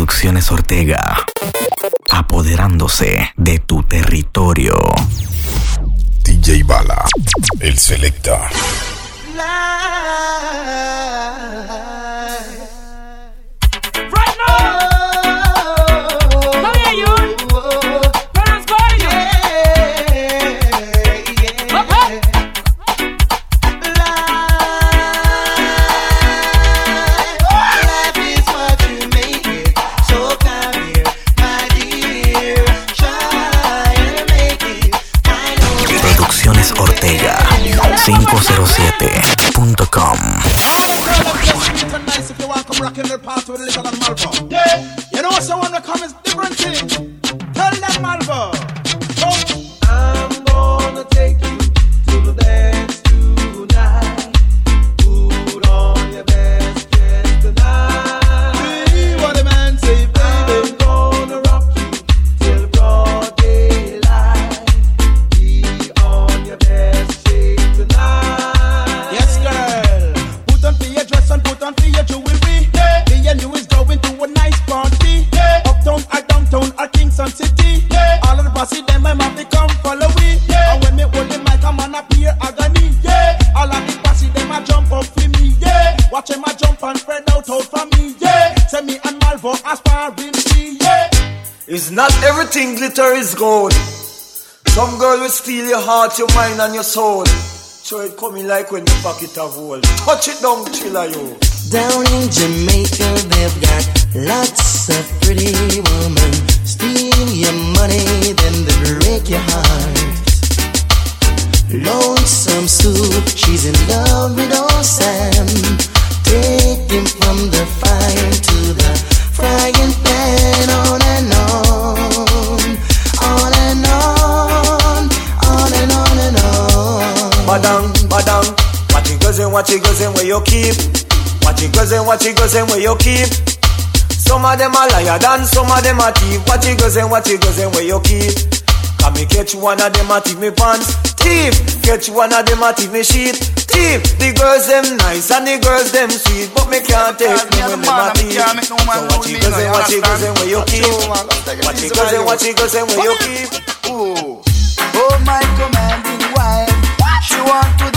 Producciones Ortega. Apoderándose de tu territorio. DJ Bala, el selecta. Producciones 507.com You know, so everything glitter is gold. Some girl will steal your heart, your mind, and your soul. So it coming like when the pocket of gold. Touch it down, chiller you. Down in Jamaica, they've got lots of pretty women. Steal your money, then they break your heart. Lonesome Sue, she's in love with old Sam. Take him from the fire to the frying pan, on and on, Madam, what you goes and what you goes and where you keep. What you goes and what you goes and where you keep. Some of them are liar than some of them are thief. What you goes and what you goes and where you keep. Can me catch one of them a thief me pants. Thief, catch one of them a thief me sheet. Thief, the girls them nice and the girls them sweet, but me can't take me when them a thief. So what you goes and what you goes and where you keep. What you goes and what you goes and where you keep. Ooh. Oh my commanding wife, she want to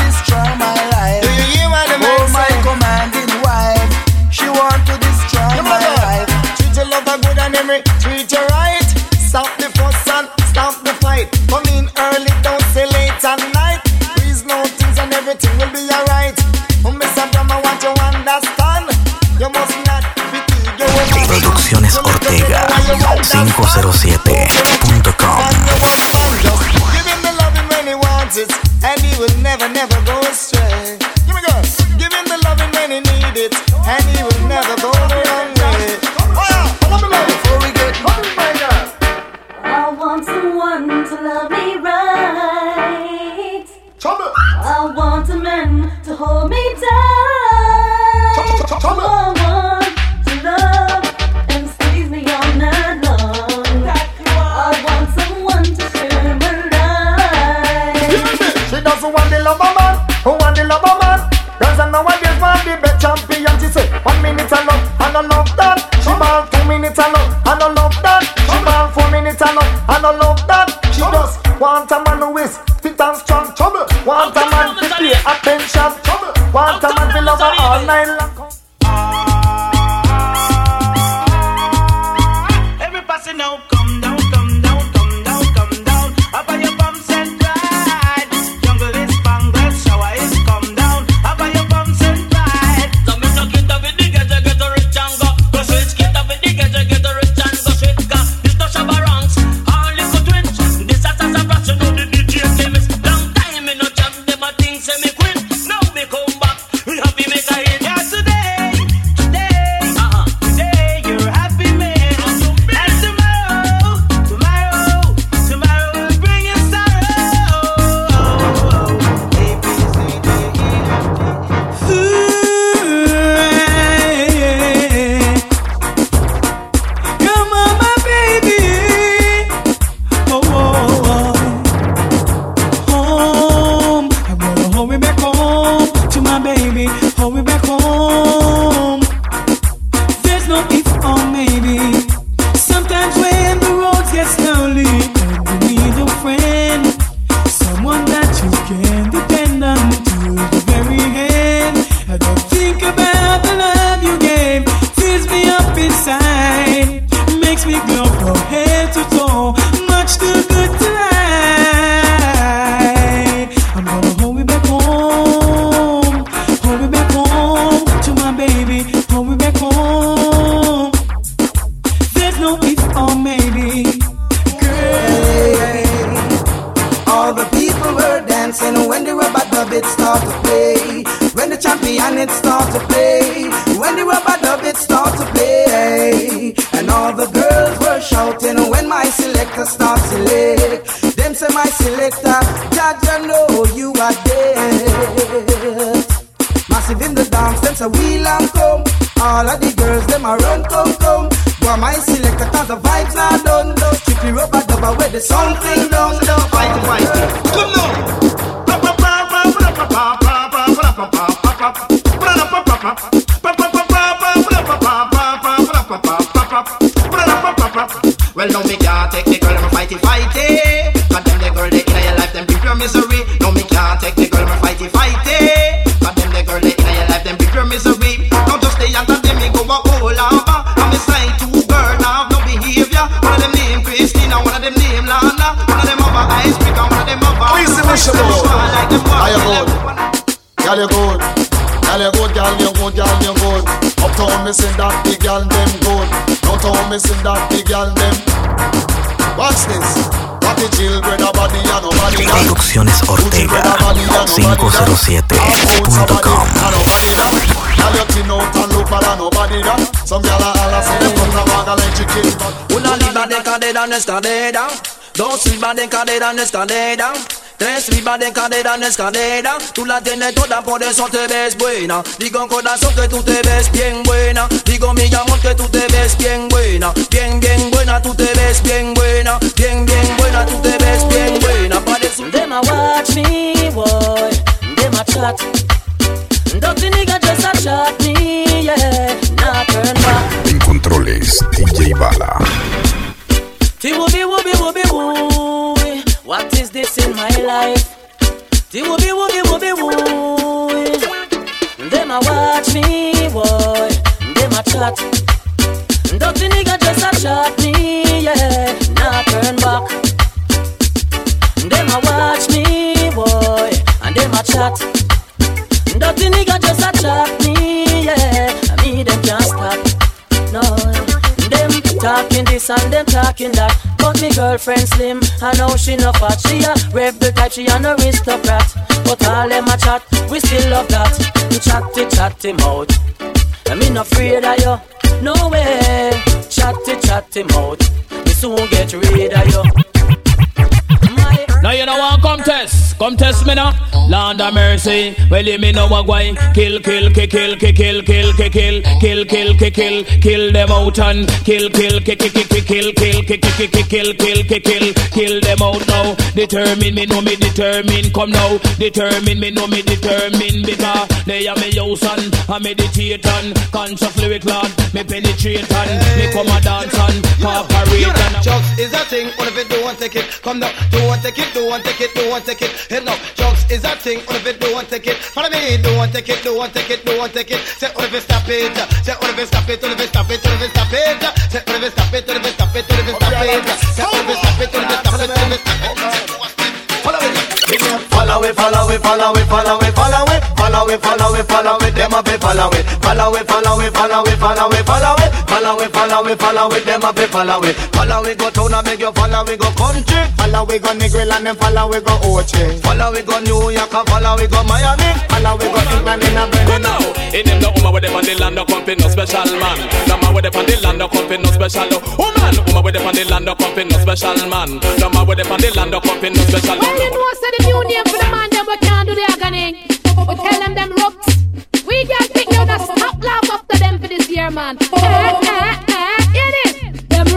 love, and I love that. She ball four minutes I love, and I love that. She just want a man who is dance, them say wheel and come. All of the girls, them a run, come, come. But my selector, cause the vibes not done. Those strictly rubber dubber where the something done. Fight, fight. Come now. Well, no, me can't take the girl, I'm fighty fighty. Cause them the girl, they in your life, them bring your misery. Girl, you good. Girl, you good, girl, you good, girl, you good. Uptown, me sing that big girl, them good. Downtown, me sing that big girl, them. Watch this. The. Producciones Ortega 507.com Girl, you clean out and look better, nobody that. Some girl a holla say them come from bag of electric but Una libra de cadera en escalera Dos libras de cadera en escalera Tres libras de cadera en escalera Tú la tienes toda, por eso te ves buena Digo corazón que tú te ves bien buena Digo mi amor que tú te ves bien buena Bien, bien buena, tú te ves bien buena Bien, bien buena, tú te ves bien buena Parece Them a watch me, boy. Them a chat. Dirty nigga just a chat me, yeah. Not turn back. En controles, DJ Bala. Ti wooby wooby wooby woo. What is this in my life? Ti wooby wooby wooby woo. Them a watch me, boy. Them a chat. Dirty nigga just a chat me, yeah. Not turn back. Them a watch me, boy, and them a chat. Dirty nigga just a chat me, yeah. Talking this and them talking that. But me girlfriend slim, I know she no fat. She a rebel type, she an aristocrat. But all them a chat, we still love that. Chatty chatty mouth. And me not afraid of you, no way. Chatty chatty mouth. Me soon get rid of you. My Now you know want come test, come test me now. Land of mercy, well you me know what going. Kill, kill, kill, kill, kill, kill, kill, kill, kill, kill, kill, kill, kill, kill them out and kill, kill, kill, kill, kill, kill, kill, kill, kill, kill, kill, kill, kill, kill, kill them out now. Determine me know me determine, come now. Determine me know me determine because they are me house and I meditate and conscious lyric lord, me penetrate and me come a dance and cooperate and. Chucks is a thing, what if it don't take it? Come now, don't take it, don't take it, don't take it. Head now, Chucks is a thing, what if it don't take it? Follow me, don't take it, don't take it, don't take it. Say what if it stop it? Say what if it stop it? What if it stop it? What if it stop it? Say what if it stop it? What if it stop it? What if it stop it? Say what if it stop it? What if it stop it? What if it stop it? Follow me. Follow it, follow it, follow it, follow it, follow it, follow it, follow it, follow it, them up, follow it, follow it, follow it, follow it, follow it, follow it, follow it, follow it, follow it, them up, follow it, follow it, go town and make you follow it, go country, follow it, go Negril and then follow it, go Oche, follow it, go New York and follow it, go Miami, follow it, go England in a Go now. In them the woman with them on the land of company, no special man. The man with them on the land of company, no special woman. Woman with them on the land of company, no special man. The man with them on the land of company, no special Well, you know, say the new name for the man, them we can't do the agony. We tell them them ropes. We can't pick you the stop laugh after them for this year, man. Eh, eh, eh, it is. Them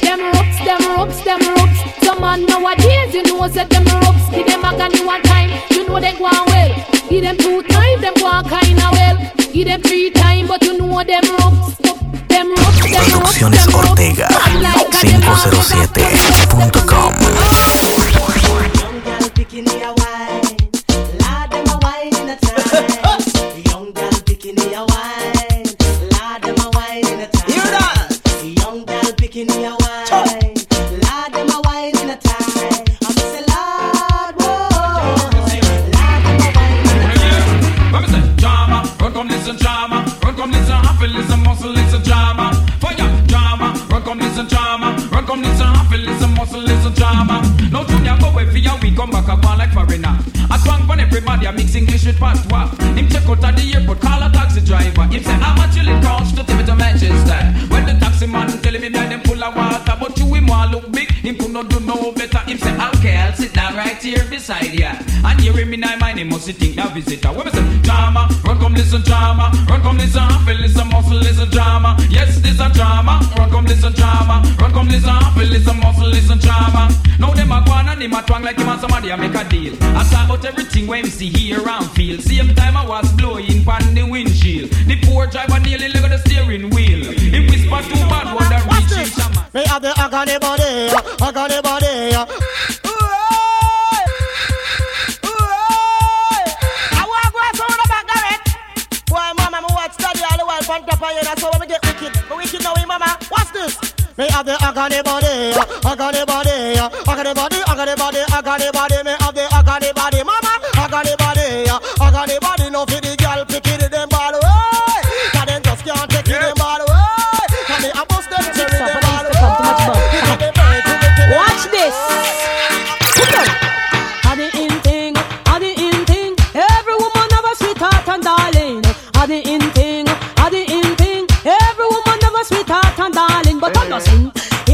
them them them. Some man nowadays, you know, say them. Give them agony one time, you know they go on well. Give them two times, them go on kinda well. Give them three times, but you know them. Them ropes. Producciones Ortega 507.com Drama, him could not do no better. Him say okay, I'll sit down right here beside ya. And hear him in my mind, he must think now visitor. What me say? Drama, run come listen drama, run come listen happy listen muscle listen drama. Yes, this a drama. Run come listen drama, run come listen happy listen muscle listen drama. Now them a go on and him a twang like him and somebody a make a deal. I talk about everything when we see here and feel. Same time I was blowing pan the windshield. The poor driver nearly leg of the steering wheel. He whisper too bad, shaman. Me have the agony body, agony body. I walk right through the back of it. Boy, mama, me watch study all the while from top of you. That's how we get wicked. We wicked now, we mama. What's this? Me have the agony body, agony body, agony body, agony body, agony body. Me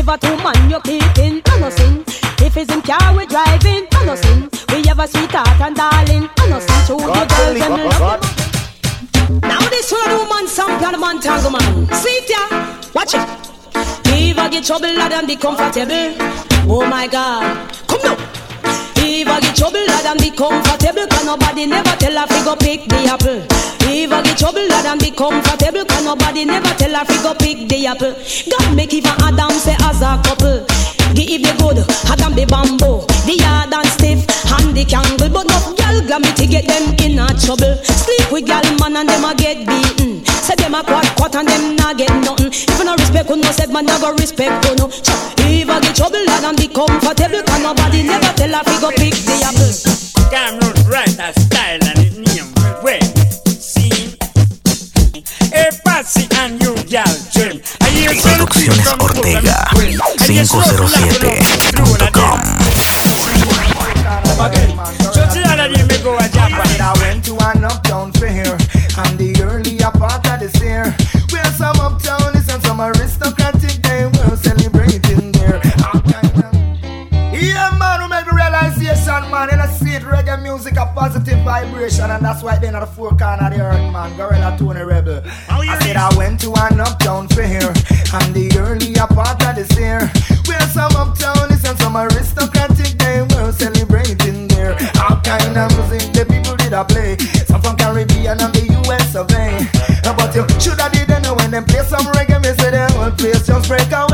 a two man you keeping, sing. If it's in car we driving, I'm not sing. We have a sweetheart and darling. I'm not sing. To the girls and love. Now this one woman sample man tango man. See ya, watch it. If I get trouble, lad, and be comfortable. Oh my God, come now. If I get trouble, lad, and be comfortable, can nobody never tell her fi go pick the apple. And be comfortable, can nobody never tell her fi go pick the apple. God make even Adam say as a couple. Give the good, Adam be bamboo, the hard and stiff, and the kangle. But no girl to get them in a trouble. Sleep with girl man and them a get beaten. Say them a quad quat and them not get nothing. If no respect, no said man never respect who no. I get trouble, lad, and be comfortable, can nobody never Producciones Ortega 507.com man. See it, reggae music, a positive vibration, and that's why they're not a four corner of the earth, man. Gorilla Tony Rebel. I said I went to an uptown fair, and the earlier part of this year, where some uptownies and some aristocratic they were celebrating there. All kind of music the people did I play, some from Caribbean and the US of A. But you should have did know when them play some reggae, me say the whole place just break away.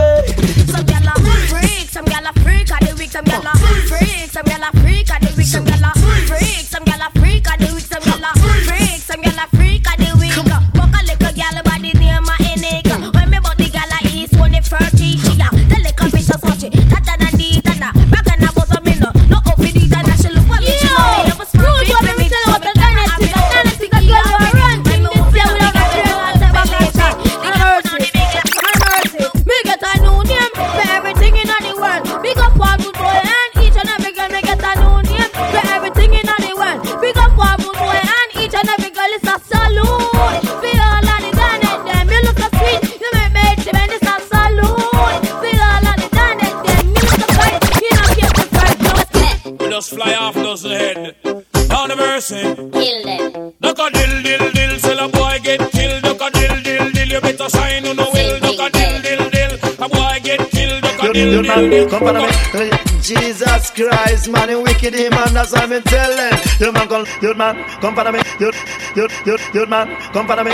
Just fly off those head. Down the mercy. Kill them. Duck a dill dill dill, sell a boy get killed. Duck a dill dill dill, you better shine You man, come follow me. Jesus Christ, man, you wicked him, man, that's what I'm telling. You man, come, you man, come follow me. You, you, you, you man, come follow me.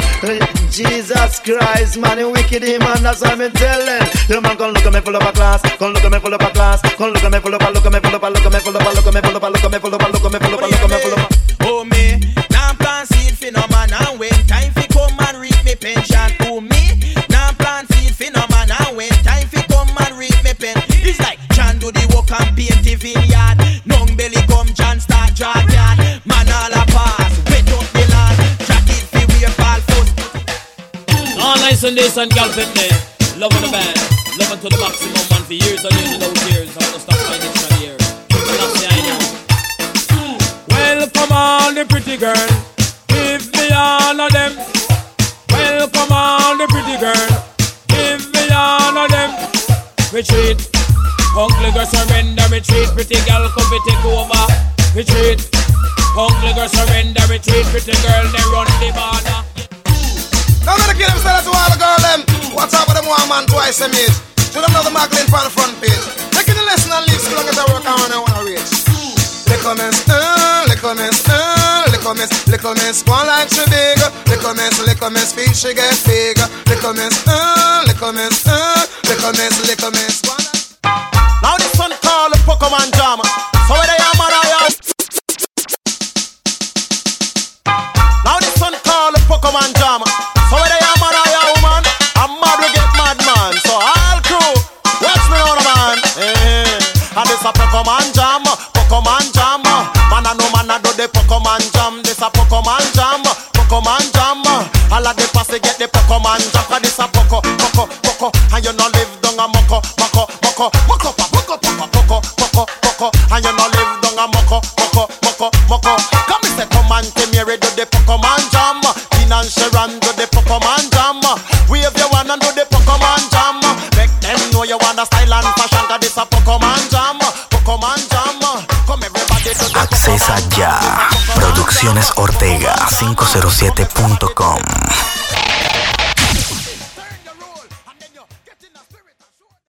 Jesus Christ, man, you wicked him, man, that's what I'm telling. The man come look at me full of a class, come look at me full of a class, come look at me full of a, look at me full of a, look at me full of a, look at me full of a, look at me full of a, look at me full of a, look at me full of a. Oh me, nice and gal fitness. Loving the band. Loving to the maximum man for years and years and out years. I'm gonna stop this from here. Welcome all the pretty girl. Give me all of them. Welcome all the pretty girl. Give me all of them. Retreat. Ugly girl surrender. Retreat. Pretty girl come take over. Retreat. Ugly girl surrender. Retreat. Pretty girl they run the border. Now gonna kill themselves to all the girl them. What's up with them one man twice a age? Should them the Magdalene on the front page. Taking the lesson and leave so long as I work on and wanna reach. Little miss, uh, little miss, uh, little miss, little miss, one like she big. Little miss, little miss, feel she get big. Little miss, uh, little miss, uh, little miss, little miss, one. Now this one called the Poco Man Jam. So where they are, man, I am. Now this one called the Poco Man Jam. So they man, I am, woman. I'm mad, we get mad, man. So all crew, watch me on, man. Eh, and this a Poco Man Jam, Poco Man Jam. Man, I know man, I do the Poco Man Jam. This a Poco Man Jam, Poco Man Jam. All of the posse get the Poco Man Jam. Cause this a Poco, Poco, Poco. And you no radio07.com.